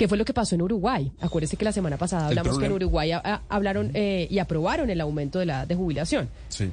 ¿Qué fue lo que pasó en Uruguay? Acuérdese que la semana pasada hablamos que en Uruguay hablaron eh, y aprobaron el aumento de la edad de jubilación. Sí.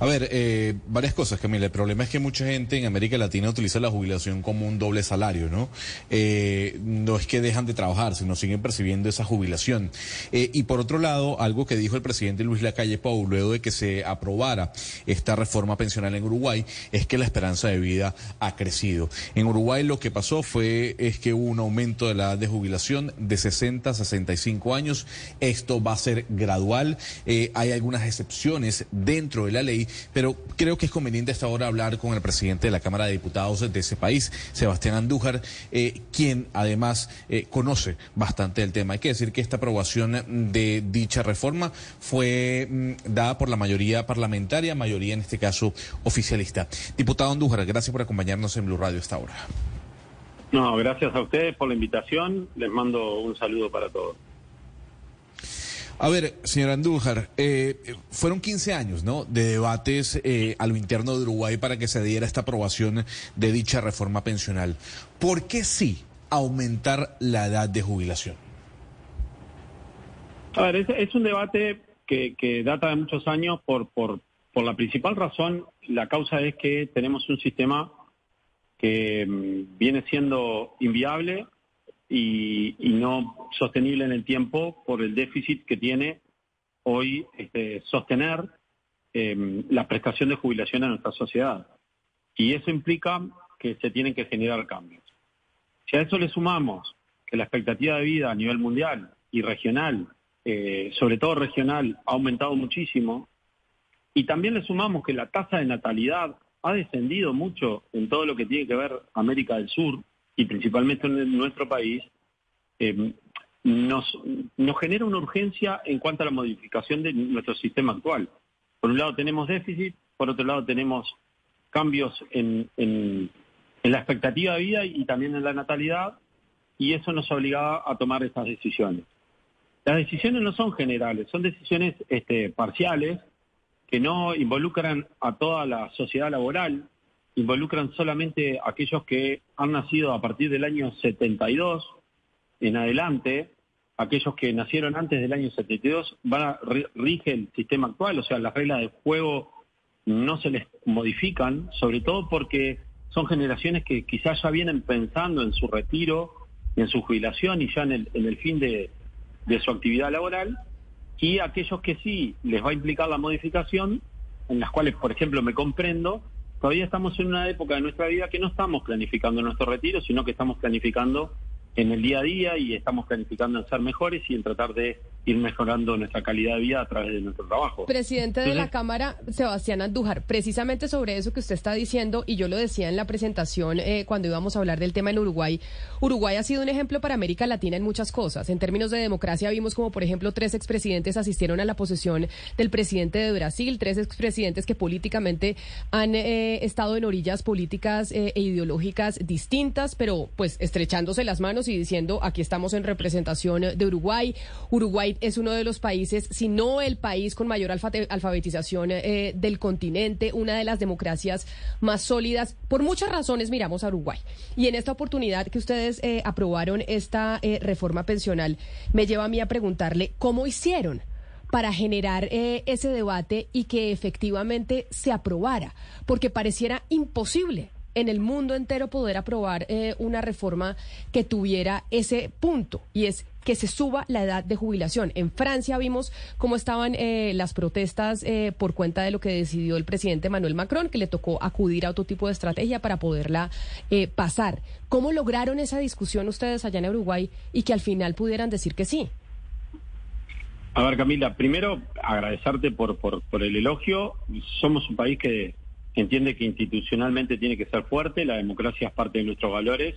A ver, eh, varias cosas, Camila. El problema es que mucha gente en América Latina utiliza la jubilación como un doble salario, ¿no? Eh, no es que dejan de trabajar, sino siguen percibiendo esa jubilación. Eh, y por otro lado, algo que dijo el presidente Luis Lacalle Pou luego de que se aprobara esta reforma pensional en Uruguay, es que la esperanza de vida ha crecido. En Uruguay lo que pasó fue es que hubo un aumento de la edad de jubilación de 60 a 65 años. Esto va a ser gradual. hay algunas excepciones dentro de la ley, pero creo que es conveniente hasta ahora hablar con el presidente de la Cámara de Diputados de ese país, Sebastián Andújar, eh, quien además eh, conoce bastante el tema. Hay que decir que esta aprobación de dicha reforma fue mm, dada por la mayoría parlamentaria, mayoría en este caso oficialista. Diputado Andújar, gracias por acompañarnos en Blue Radio esta hora. No, gracias a ustedes por la invitación. Les mando un saludo para todos. A ver, señora Andújar, eh, fueron 15 años ¿no? de debates eh, a lo interno de Uruguay para que se diera esta aprobación de dicha reforma pensional. ¿Por qué sí aumentar la edad de jubilación? A ver, es, un debate que, data de muchos años por, por, por la principal razón, la causa es que tenemos un sistema que mm, viene siendo inviable y, no sostenible en el tiempo por el déficit que tiene hoy este, sostener em, la prestación de jubilación en nuestra sociedad. Y eso implica que se tienen que generar cambios. Si a eso le sumamos que la expectativa de vida a nivel mundial y regional, eh, sobre todo regional, ha aumentado muchísimo, y también le sumamos que la tasa de natalidad ha descendido mucho en todo lo que tiene que ver América del Sur, y principalmente en nuestro país, eh, nos, nos genera una urgencia en cuanto a la modificación de nuestro sistema actual. Por un lado tenemos déficit, por otro lado tenemos cambios en, en, la expectativa de vida y también en la natalidad, y eso nos obligaba a tomar estas decisiones. Las decisiones no son generales, son decisiones este, parciales que no involucran a toda la sociedad laboral, involucran solamente aquellos que han nacido a partir del año 72 en adelante, aquellos que nacieron antes del año 72 van a rige el sistema actual, o sea, las reglas de juego no se les modifican, sobre todo porque son generaciones que quizás ya vienen pensando en su retiro, en su jubilación y ya en el, en el fin de, de su actividad laboral, y aquellos que sí les va a implicar la modificación, en las cuales, por ejemplo, me comprendo, todavía estamos en una época de nuestra vida que no estamos planificando nuestro retiro, sino que estamos planificando en el día a día y estamos planificando en ser mejores y en tratar de ir mejorando nuestra calidad de vida a través de nuestro trabajo. Presidente de la Cámara, Sebastián Andújar, precisamente sobre eso que usted está diciendo, y yo lo decía en la presentación eh, cuando íbamos a hablar del tema en Uruguay, Uruguay ha sido un ejemplo para América Latina en muchas cosas. En términos de democracia vimos como, por ejemplo, tres expresidentes asistieron a la posesión del presidente de Brasil, tres expresidentes que políticamente han eh, estado en orillas políticas eh, e ideológicas distintas, pero pues estrechándose las manos y diciendo, aquí estamos en representación de Uruguay. Uruguay es uno de los países, si no el país con mayor alfabetización eh, del continente, una de las democracias más sólidas. Por muchas razones miramos a Uruguay. Y en esta oportunidad que ustedes eh, aprobaron esta eh, reforma pensional, me lleva a mí a preguntarle cómo hicieron para generar ese debate y que efectivamente se aprobara, porque pareciera imposible en el mundo entero poder aprobar una reforma que tuviera ese punto y es que se suba la edad de jubilación. En Francia vimos cómo estaban eh, las protestas eh, por cuenta de lo que decidió el presidente Manuel Macron, que le tocó acudir a otro tipo de estrategia para poderla eh, pasar. ¿Cómo lograron esa discusión ustedes allá en Uruguay y que al final pudieran decir que sí? A ver, Camila, primero agradecerte por, por, por el elogio. Somos un país que entiende que institucionalmente tiene que ser fuerte, la democracia es parte de nuestros valores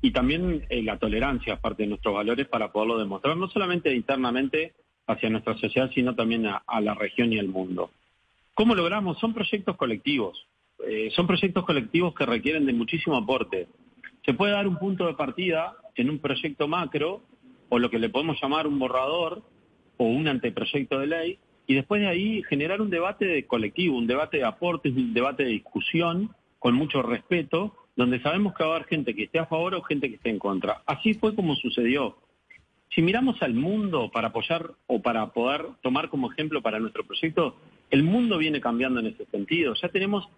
y también eh, la tolerancia es parte de nuestros valores para poderlo demostrar, no solamente internamente hacia nuestra sociedad, sino también a, la región y al mundo. ¿Cómo logramos? Son proyectos colectivos, eh, son proyectos colectivos que requieren de muchísimo aporte. Se puede dar un punto de partida en un proyecto macro, o lo que le podemos llamar un borrador, o un anteproyecto de ley, y después de ahí generar un debate de colectivo, un debate de aportes, un debate de discusión, con mucho respeto, donde sabemos que va a haber gente que esté a favor o gente que esté en contra. Así fue como sucedió. Si miramos al mundo para apoyar o para poder tomar como ejemplo para nuestro proyecto, el mundo viene cambiando en ese sentido. Ya tenemos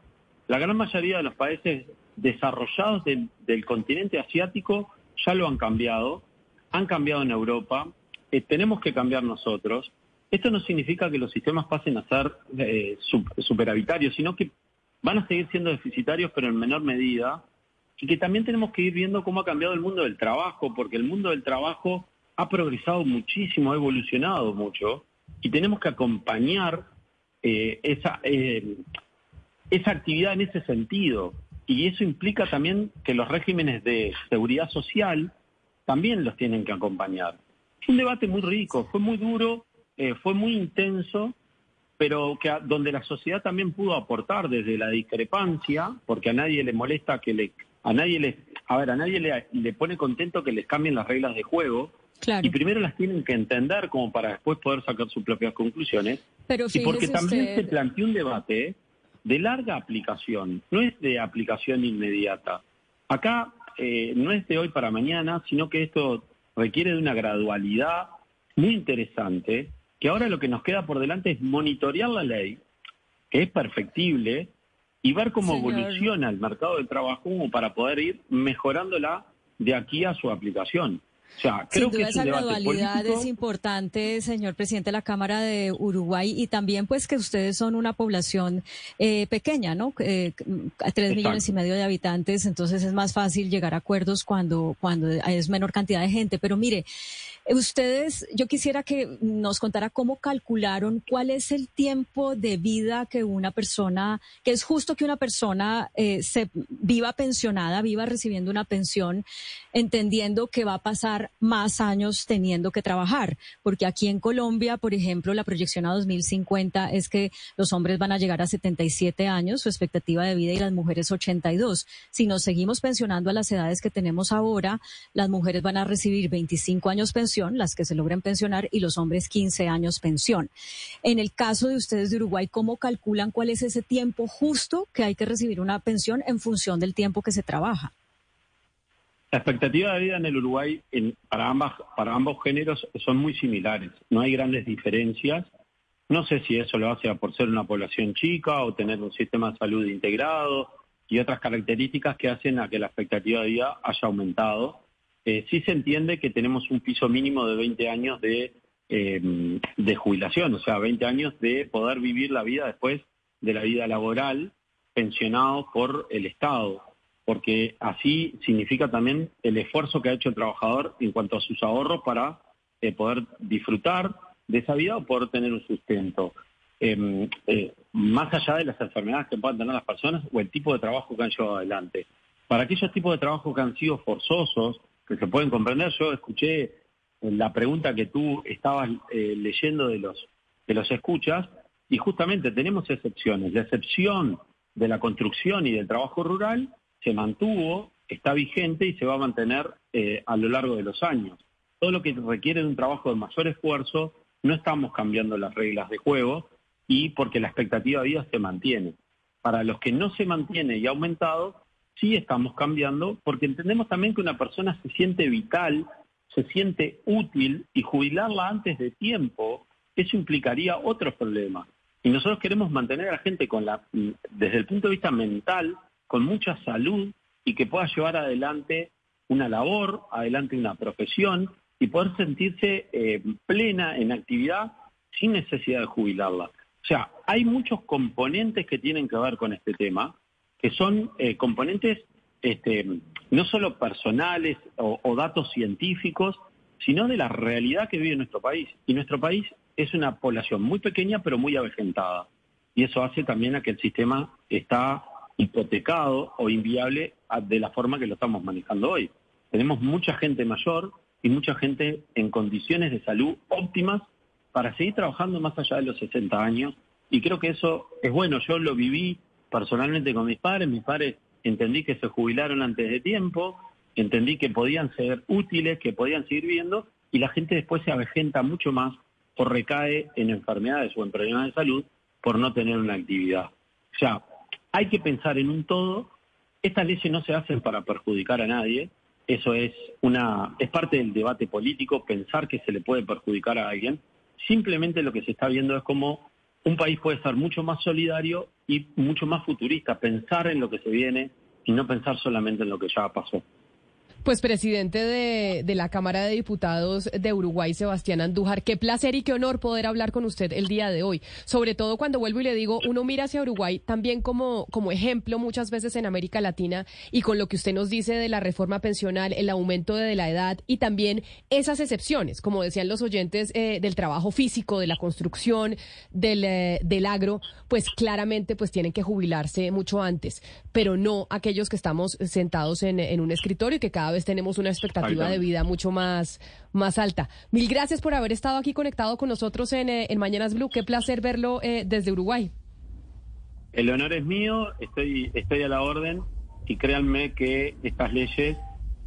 la gran mayoría de los países desarrollados del, continente asiático ya lo han cambiado, han cambiado en Europa, eh, tenemos que cambiar nosotros. Esto no significa que los sistemas pasen a ser eh, superavitarios, sino que van a seguir siendo deficitarios, pero en menor medida, y que también tenemos que ir viendo cómo ha cambiado el mundo del trabajo, porque el mundo del trabajo ha progresado muchísimo, ha evolucionado mucho, y tenemos que acompañar eh, esa, eh, esa actividad en ese sentido. Y eso implica también que los regímenes de seguridad social también los tienen que acompañar. Fue un debate muy rico, fue muy duro, eh, fue muy intenso, pero que donde la sociedad también pudo aportar desde la discrepancia, porque a nadie le molesta que le, a nadie le, a ver, a nadie le, pone contento que les cambien las reglas de juego. Y primero las tienen que entender como para después poder sacar sus propias conclusiones. Pero y porque también se planteó un debate de larga aplicación, no es de aplicación inmediata. Acá eh, no es de hoy para mañana, sino que esto requiere de una gradualidad muy interesante que ahora lo que nos queda por delante es monitorear la ley, que es perfectible, y ver cómo evoluciona el mercado del trabajo como para poder ir mejorándola de aquí a su aplicación. O sea, creo que esa gradualidad es importante, señor presidente de la Cámara de Uruguay, y también pues que ustedes son una población eh, pequeña, ¿no? Eh, tres millones y medio de habitantes, entonces es más fácil llegar a acuerdos cuando, cuando es menor cantidad de gente. Pero mire, Ustedes, yo quisiera que nos contara cómo calcularon cuál es el tiempo de vida que una persona, que es justo que una persona eh, se viva pensionada, viva recibiendo una pensión, entendiendo que va a pasar más años teniendo que trabajar, porque aquí en Colombia, por ejemplo, la proyección a 2050 es que los hombres van a llegar a 77 años, su expectativa de vida y las mujeres 82. Si nos seguimos pensionando a las edades que tenemos ahora, las mujeres van a recibir 25 años pensión las que se logren pensionar, y los hombres 15 años pensión. En el caso de ustedes de Uruguay, ¿cómo calculan cuál es ese tiempo justo que hay que recibir una pensión en función del tiempo que se trabaja? La expectativa de vida en el Uruguay para, ambas, para ambos géneros son muy similares. No hay grandes diferencias. No sé si eso lo hace por ser una población chica o tener un sistema de salud integrado y otras características que hacen a que la expectativa de vida haya aumentado. Eh, sí se entiende que tenemos un piso mínimo de 20 años de, eh, de jubilación, o sea, 20 años de poder vivir la vida después de la vida laboral, pensionado por el Estado, porque así significa también el esfuerzo que ha hecho el trabajador en cuanto a sus ahorros para eh, poder disfrutar de esa vida o poder tener un sustento. Em, más allá de las enfermedades que puedan tener las personas o el tipo de trabajo que han llevado adelante. Para aquellos tipos de trabajo que han sido forzosos, que se pueden comprender. Yo escuché la pregunta que tú estabas eh, leyendo de los, de los escuchas y justamente tenemos excepciones. La excepción de la construcción y del trabajo rural se mantuvo, está vigente y se va a mantener eh, a lo largo de los años. Todo lo que requiere de un trabajo de mayor esfuerzo, no estamos cambiando las reglas de juego y porque la expectativa de vida se mantiene. Para los que no se mantiene y ha aumentado, sí estamos cambiando porque entendemos también que una persona se siente vital, se siente útil y jubilarla antes de tiempo, eso implicaría otros problemas. Y nosotros queremos mantener a la gente con la, desde el punto de vista mental, con mucha salud y que pueda llevar adelante una labor, adelante una profesión y poder sentirse eh, plena en actividad sin necesidad de jubilarla. O sea, hay muchos componentes que tienen que ver con este tema que son eh, componentes este, no solo personales o, datos científicos, sino de la realidad que vive nuestro país. Y nuestro país es una población muy pequeña pero muy avejentada. Y eso hace también a que el sistema está hipotecado o inviable de la forma que lo estamos manejando hoy. Tenemos mucha gente mayor y mucha gente en condiciones de salud óptimas para seguir trabajando más allá de los 60 años. Y creo que eso es bueno. Yo lo viví personalmente con mis padres. Mis padres entendí que se jubilaron antes de tiempo, entendí que podían ser útiles, que podían seguir viendo, y la gente después se avejenta mucho más o recae en enfermedades o en problemas de salud por no tener una actividad. O sea, hay que pensar en un todo Estas leyes no se hacen para perjudicar a nadie, eso es una es parte del debate político pensar que se le puede perjudicar a alguien. Simplemente lo que se está viendo es cómo un país puede ser mucho más solidario y mucho más futurista, pensar en lo que se viene y no pensar solamente en lo que ya pasó. Pues presidente de, la Cámara de Diputados de Uruguay, Sebastián Andújar, qué placer y qué honor poder hablar con usted el día de hoy. Sobre todo cuando vuelvo y le digo, uno mira hacia Uruguay también como, ejemplo muchas veces en América Latina y con lo que usted nos dice de la reforma pensional, el aumento de la edad y también esas excepciones, como decían los oyentes, eh, del trabajo físico, de la construcción, del, eh, del agro, pues claramente pues tienen que jubilarse mucho antes, pero no aquellos que estamos sentados en, en un escritorio y que cada vez tenemos una expectativa de vida mucho más, más alta. Mil gracias por haber estado aquí conectado con nosotros en, eh, en Mañanas Blue. Qué placer verlo eh, desde Uruguay. El honor es mío, estoy, estoy a la orden y créanme que estas leyes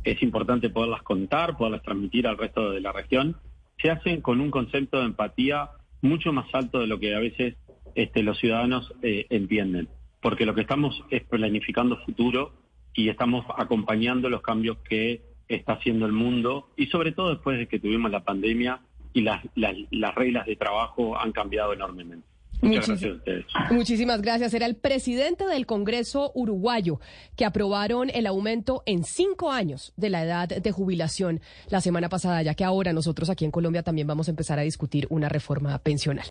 es importante poderlas contar, poderlas transmitir al resto de la región. Se hacen con un concepto de empatía mucho más alto de lo que a veces este, los ciudadanos eh, entienden, porque lo que estamos es planificando futuro y estamos acompañando los cambios que está haciendo el mundo y sobre todo después de que tuvimos la pandemia y las, las, reglas de trabajo han cambiado enormemente. Muchas gracias a ustedes. Muchísimas gracias. Era el presidente del Congreso uruguayo que aprobaron el aumento en cinco años de la edad de jubilación la semana pasada, ya que ahora nosotros aquí en Colombia también vamos a empezar a discutir una reforma pensional.